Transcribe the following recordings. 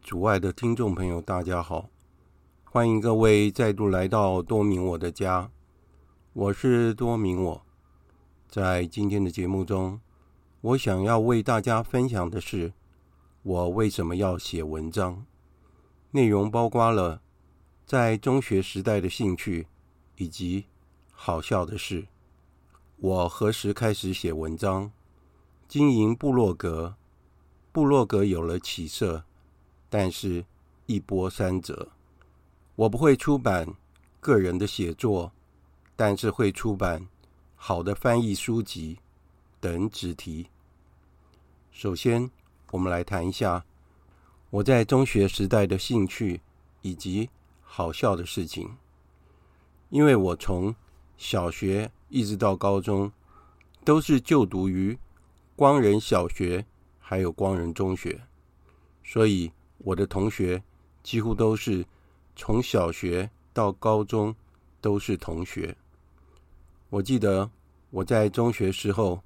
主爱的听众朋友，大家好！欢迎各位再度来到多明我的家，我是多明我。在今天的节目中，我想要为大家分享的是，我为什么要写文章。内容包括了在中学时代的兴趣，以及好笑的事。我何时开始写文章？经营部落格，部落格有了起色。但是，一波三折。我不会出版个人的写作，但是会出版好的翻译书籍等主题。首先，我们来谈一下我在中学时代的兴趣以及好笑的事情。因为我从小学一直到高中都是就读于光仁小学，还有光仁中学，所以。我的同学几乎都是从小学到高中都是同学。我记得我在中学时候，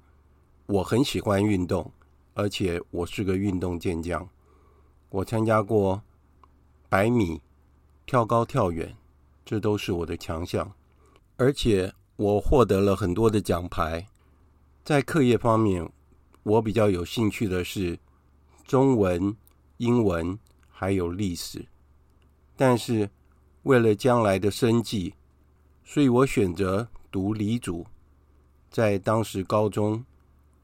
我很喜欢运动，而且我是个运动健将。我参加过百米、跳高、跳远，这都是我的强项。而且我获得了很多的奖牌。在课业方面，我比较有兴趣的是中文、英文。还有历史，但是为了将来的生计，所以我选择读理组。在当时高中，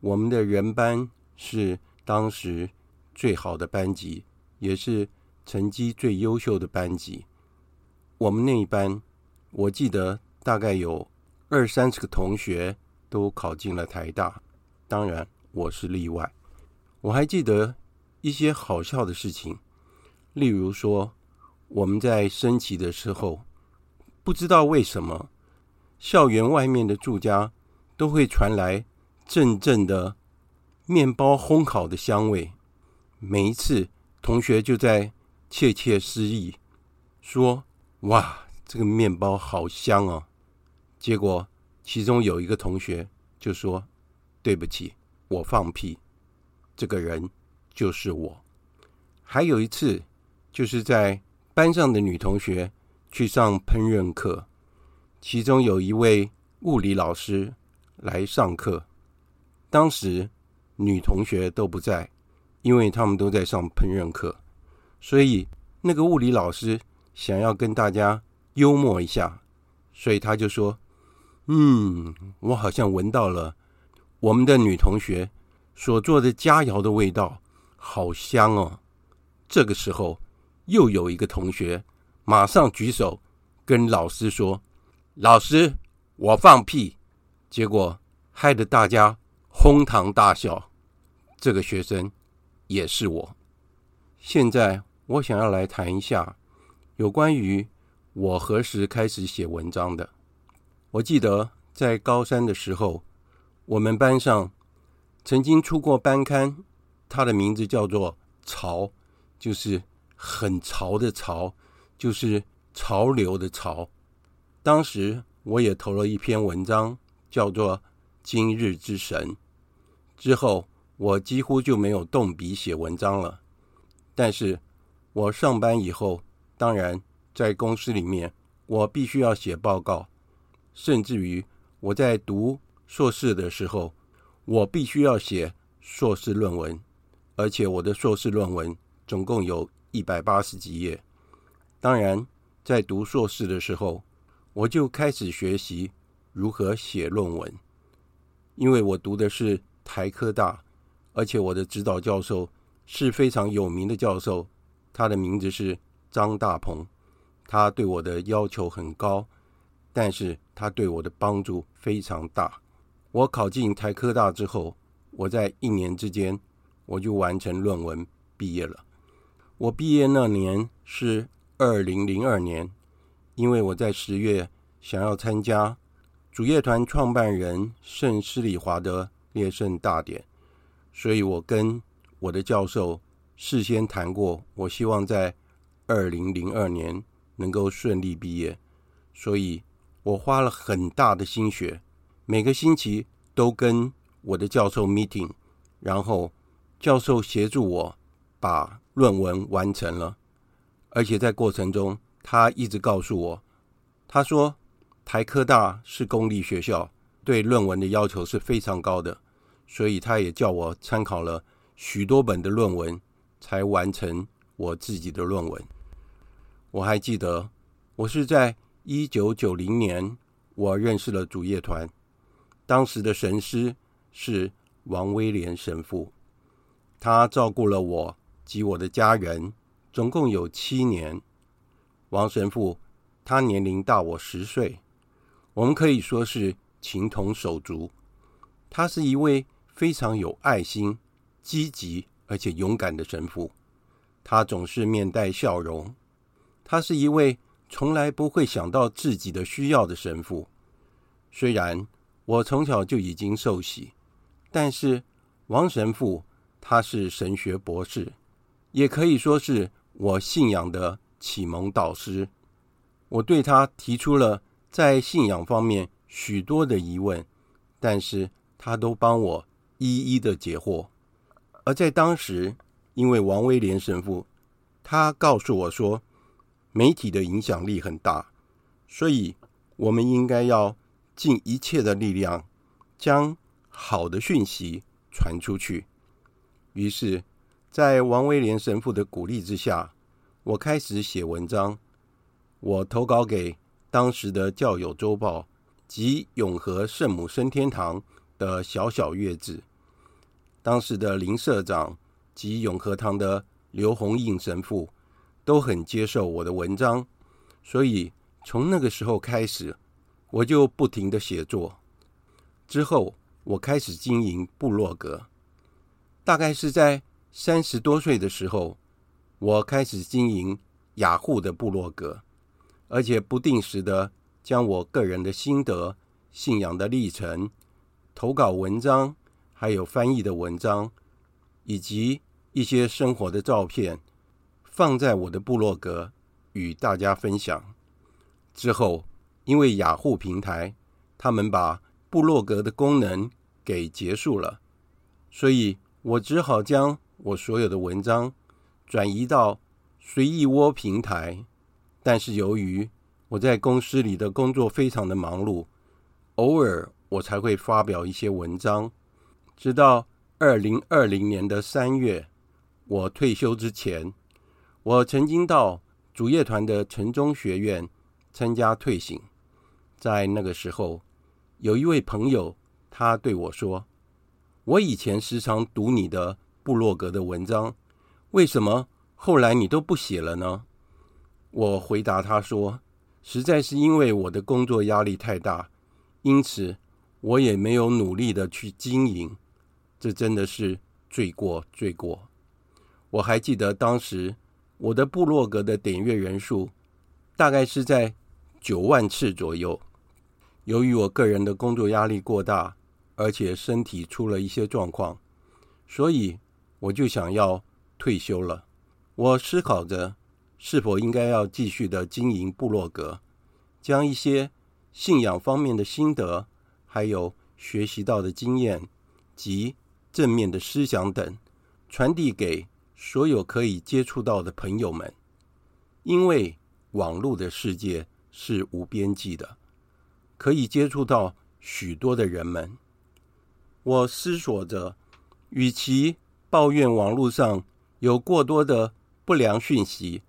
我们的人班是当时最好的班级，也是成绩最优秀的班级。我们那一班，我记得大概有二三十个同学都考进了台大，当然我是例外。我还记得一些好笑的事情。例如说，我们在升旗的时候，不知道为什么，校园外面的住家都会传来阵阵的面包烘烤的香味。每一次，同学就在窃窃私语，说：“哇，这个面包好香哦！”结果，其中有一个同学就说：“对不起，我放屁。”这个人就是我。还有一次。就是在班上的女同学去上烹饪课，其中有一位物理老师来上课。当时女同学都不在，因为他们都在上烹饪课，所以那个物理老师想要跟大家幽默一下，所以他就说：“嗯，我好像闻到了我们的女同学所做的佳肴的味道，好香哦。”这个时候。又有一个同学马上举手跟老师说：“老师，我放屁。”结果害得大家哄堂大笑。这个学生也是我。现在我想要来谈一下有关于我何时开始写文章的。我记得在高三的时候，我们班上曾经出过班刊，它的名字叫做“潮”，就是。很潮的潮，就是潮流的潮。当时我也投了一篇文章，叫做《今日之神》。之后我几乎就没有动笔写文章了。但是我上班以后，当然在公司里面，我必须要写报告。甚至于我在读硕士的时候，我必须要写硕士论文，而且我的硕士论文总共有。一百八十几页。当然，在读硕士的时候，我就开始学习如何写论文。因为我读的是台科大，而且我的指导教授是非常有名的教授，他的名字是张大鹏。他对我的要求很高，但是他对我的帮助非常大。我考进台科大之后，我在一年之间我就完成论文毕业了。我毕业那年是二零零二年，因为我在十月想要参加主乐团创办人圣施礼华的列圣大典，所以我跟我的教授事先谈过，我希望在二零零二年能够顺利毕业，所以我花了很大的心血，每个星期都跟我的教授 meeting，然后教授协助我把论文完成了，而且在过程中，他一直告诉我，他说台科大是公立学校，对论文的要求是非常高的，所以他也叫我参考了许多本的论文，才完成我自己的论文。我还记得，我是在一九九零年，我认识了主业团，当时的神师是王威廉神父，他照顾了我。及我的家人，总共有七年。王神父，他年龄大我十岁，我们可以说是情同手足。他是一位非常有爱心、积极而且勇敢的神父。他总是面带笑容。他是一位从来不会想到自己的需要的神父。虽然我从小就已经受洗，但是王神父他是神学博士。也可以说是我信仰的启蒙导师。我对他提出了在信仰方面许多的疑问，但是他都帮我一一的解惑。而在当时，因为王威廉神父，他告诉我说，媒体的影响力很大，所以我们应该要尽一切的力量，将好的讯息传出去。于是。在王威廉神父的鼓励之下，我开始写文章。我投稿给当时的《教友周报》及永和圣母升天堂的小小月志。当时的林社长及永和堂的刘洪印神父都很接受我的文章，所以从那个时候开始，我就不停地写作。之后，我开始经营部落格，大概是在。三十多岁的时候，我开始经营雅虎的部落格，而且不定时的将我个人的心得、信仰的历程、投稿文章，还有翻译的文章，以及一些生活的照片，放在我的部落格与大家分享。之后，因为雅虎平台他们把部落格的功能给结束了，所以我只好将我所有的文章转移到随意窝平台，但是由于我在公司里的工作非常的忙碌，偶尔我才会发表一些文章。直到二零二零年的三月，我退休之前，我曾经到主业团的城中学院参加退省。在那个时候，有一位朋友，他对我说：“我以前时常读你的。”部落格的文章，为什么后来你都不写了呢？我回答他说：“实在是因为我的工作压力太大，因此我也没有努力的去经营。这真的是罪过，罪过。”我还记得当时我的部落格的点阅人数大概是在九万次左右。由于我个人的工作压力过大，而且身体出了一些状况，所以。我就想要退休了。我思考着是否应该要继续的经营部落格，将一些信仰方面的心得，还有学习到的经验及正面的思想等，传递给所有可以接触到的朋友们。因为网络的世界是无边际的，可以接触到许多的人们。我思索着，与其抱怨网络上有过多的不良讯息，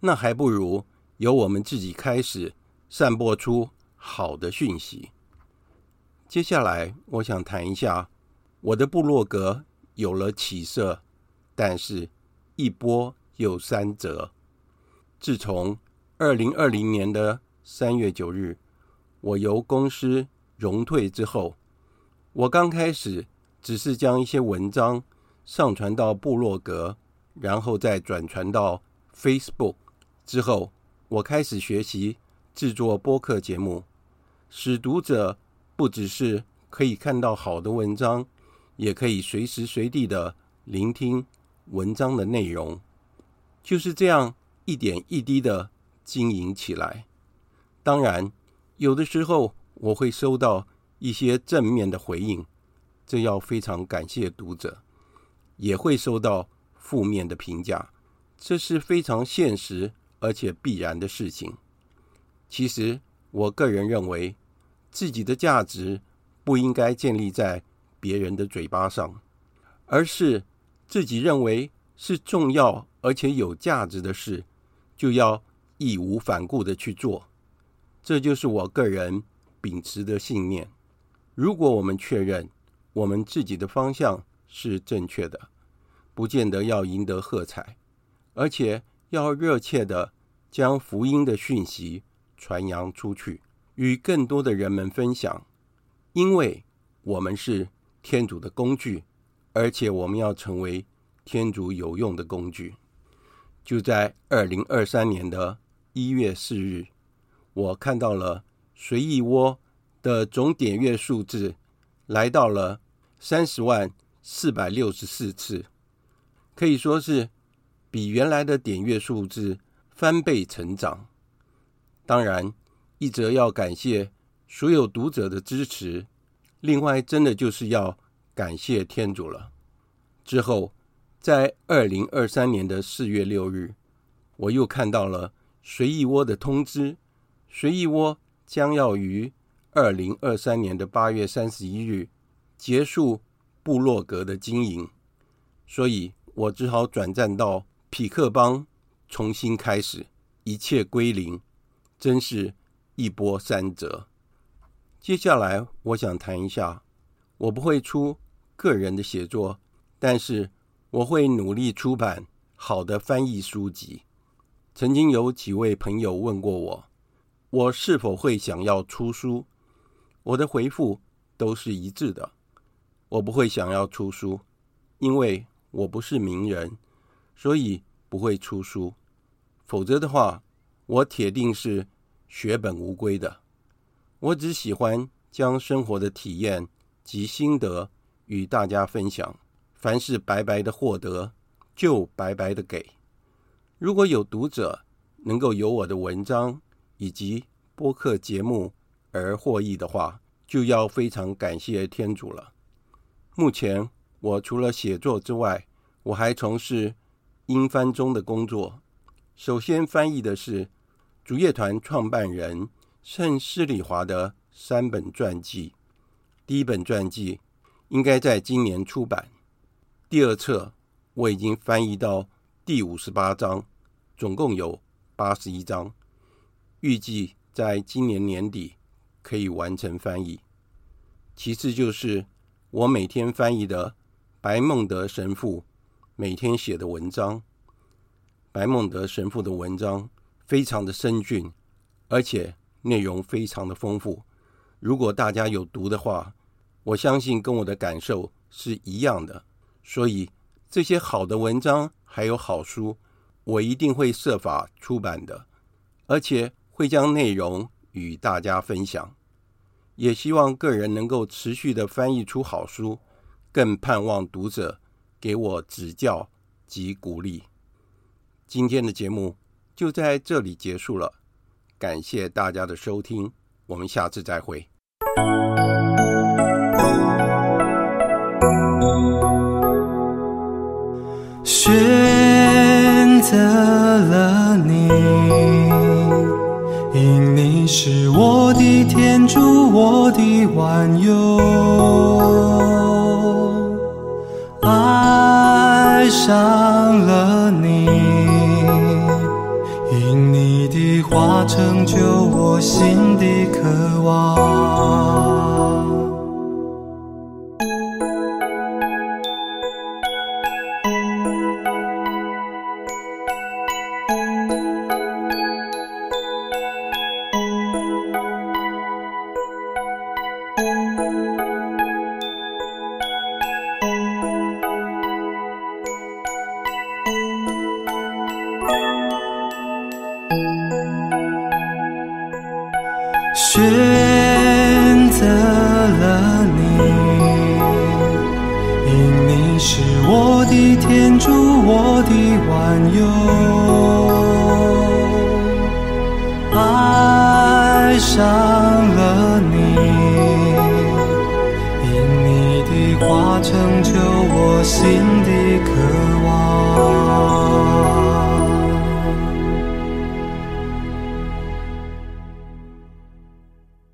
那还不如由我们自己开始散播出好的讯息。接下来，我想谈一下我的部落格有了起色，但是一波又三折。自从二零二零年的三月九日，我由公司荣退之后，我刚开始只是将一些文章。上传到部落格，然后再转传到 Facebook。之后，我开始学习制作播客节目，使读者不只是可以看到好的文章，也可以随时随地的聆听文章的内容。就是这样一点一滴的经营起来。当然，有的时候我会收到一些正面的回应，这要非常感谢读者。也会收到负面的评价，这是非常现实而且必然的事情。其实，我个人认为，自己的价值不应该建立在别人的嘴巴上，而是自己认为是重要而且有价值的事，就要义无反顾的去做。这就是我个人秉持的信念。如果我们确认我们自己的方向是正确的，不见得要赢得喝彩，而且要热切的将福音的讯息传扬出去，与更多的人们分享。因为我们是天主的工具，而且我们要成为天主有用的工具。就在二零二三年的一月四日，我看到了随意窝的总点阅数字来到了三十万四百六十四次。可以说是比原来的点阅数字翻倍成长。当然，一则要感谢所有读者的支持，另外真的就是要感谢天主了。之后，在二零二三年的四月六日，我又看到了随意窝的通知，随意窝将要于二零二三年的八月三十一日结束部落格的经营，所以。我只好转战到匹克邦，重新开始，一切归零，真是一波三折。接下来，我想谈一下，我不会出个人的写作，但是我会努力出版好的翻译书籍。曾经有几位朋友问过我，我是否会想要出书，我的回复都是一致的，我不会想要出书，因为。我不是名人，所以不会出书。否则的话，我铁定是血本无归的。我只喜欢将生活的体验及心得与大家分享。凡是白白的获得，就白白的给。如果有读者能够由我的文章以及播客节目而获益的话，就要非常感谢天主了。目前。我除了写作之外，我还从事英翻中的工作。首先翻译的是主业团创办人圣施礼华的三本传记。第一本传记应该在今年出版。第二册我已经翻译到第五十八章，总共有八十一章，预计在今年年底可以完成翻译。其次就是我每天翻译的。白孟德神父每天写的文章，白孟德神父的文章非常的深径，而且内容非常的丰富。如果大家有读的话，我相信跟我的感受是一样的。所以这些好的文章还有好书，我一定会设法出版的，而且会将内容与大家分享。也希望个人能够持续的翻译出好书。更盼望读者给我指教及鼓励。今天的节目就在这里结束了，感谢大家的收听，我们下次再会。选择你是我的天主，我的万有。爱上了你，因你的话成就我心的渴望。雪